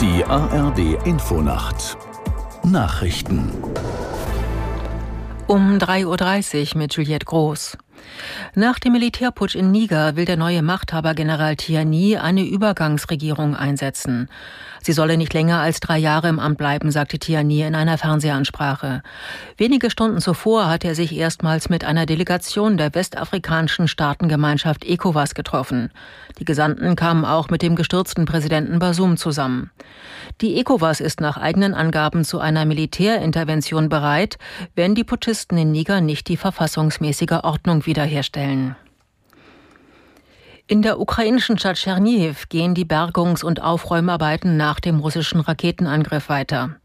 Die ARD Infonacht Nachrichten um 3.30 Uhr mit Juliette Groß. Nach dem Militärputsch in Niger will der neue Machthaber General Tiani eine Übergangsregierung einsetzen. Sie solle nicht länger als drei Jahre im Amt bleiben, sagte Tiani in einer Fernsehansprache. Wenige Stunden zuvor hatte er sich erstmals mit einer Delegation der westafrikanischen Staatengemeinschaft ECOWAS getroffen. Die Gesandten kamen auch mit dem gestürzten Präsidenten Basum zusammen. Die ECOWAS ist nach eigenen Angaben zu einer Militärintervention bereit, wenn die Putschisten in Niger nicht die verfassungsmäßige Ordnung wiederherstellen. In der ukrainischen Stadt Tschernihiv gehen die Bergungs- und Aufräumarbeiten nach dem russischen Raketenangriff weiter.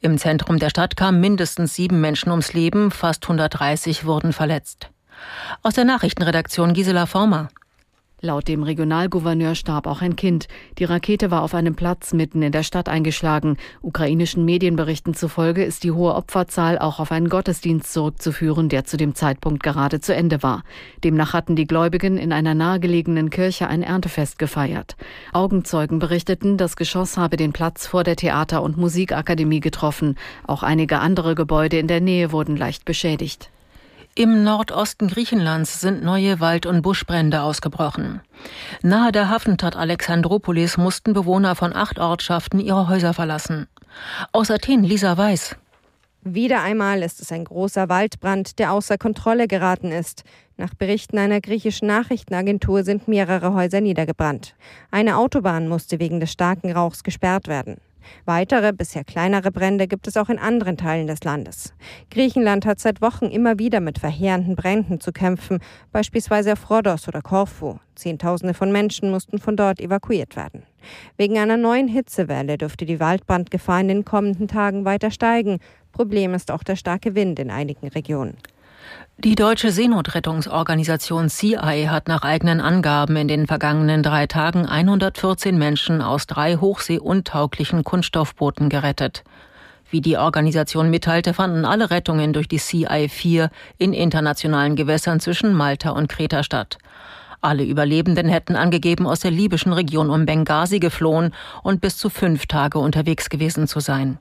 Im Zentrum der Stadt kamen mindestens sieben Menschen ums Leben, fast 130 wurden verletzt. Aus der Nachrichtenredaktion Gisela Former. Laut dem Regionalgouverneur starb auch ein Kind. Die Rakete war auf einem Platz mitten in der Stadt eingeschlagen. Ukrainischen Medienberichten zufolge ist die hohe Opferzahl auch auf einen Gottesdienst zurückzuführen, der zu dem Zeitpunkt gerade zu Ende war. Demnach hatten die Gläubigen in einer nahegelegenen Kirche ein Erntefest gefeiert. Augenzeugen berichteten, das Geschoss habe den Platz vor der Theater- und Musikakademie getroffen. Auch einige andere Gebäude in der Nähe wurden leicht beschädigt. Im Nordosten Griechenlands sind neue Wald- und Buschbrände ausgebrochen. Nahe der Hafenstadt Alexandropolis mussten Bewohner von acht Ortschaften ihre Häuser verlassen. Aus Athen Lisa Weiß. Wieder einmal ist es ein großer Waldbrand, der außer Kontrolle geraten ist. Nach Berichten einer griechischen Nachrichtenagentur sind mehrere Häuser niedergebrannt. Eine Autobahn musste wegen des starken Rauchs gesperrt werden. Weitere, bisher kleinere Brände gibt es auch in anderen Teilen des Landes. Griechenland hat seit Wochen immer wieder mit verheerenden Bränden zu kämpfen, beispielsweise auf Rhodos oder Korfu. Zehntausende von Menschen mussten von dort evakuiert werden. Wegen einer neuen Hitzewelle dürfte die Waldbrandgefahr in den kommenden Tagen weiter steigen. Problem ist auch der starke Wind in einigen Regionen. Die deutsche Seenotrettungsorganisation CI hat nach eigenen Angaben in den vergangenen drei Tagen 114 Menschen aus drei hochseeuntauglichen Kunststoffbooten gerettet. Wie die Organisation mitteilte, fanden alle Rettungen durch die CI-4 in internationalen Gewässern zwischen Malta und Kreta statt. Alle Überlebenden hätten angegeben, aus der libyschen Region um Benghazi geflohen und bis zu fünf Tage unterwegs gewesen zu sein.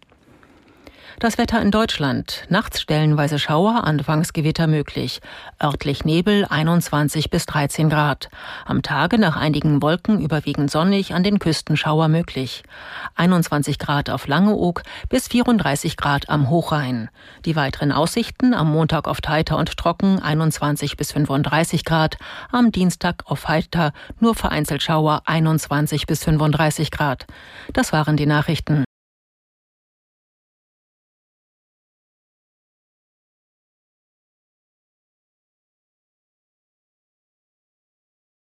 Das Wetter in Deutschland. Nachts stellenweise Schauer, anfangs Gewitter möglich. Örtlich Nebel 21 bis 13 Grad. Am Tage nach einigen Wolken überwiegend sonnig, an den Küsten Schauer möglich. 21 Grad auf Langeoog bis 34 Grad am Hochrhein. Die weiteren Aussichten am Montag oft heiter und trocken 21 bis 35 Grad. Am Dienstag auf heiter nur vereinzelt Schauer 21 bis 35 Grad. Das waren die Nachrichten.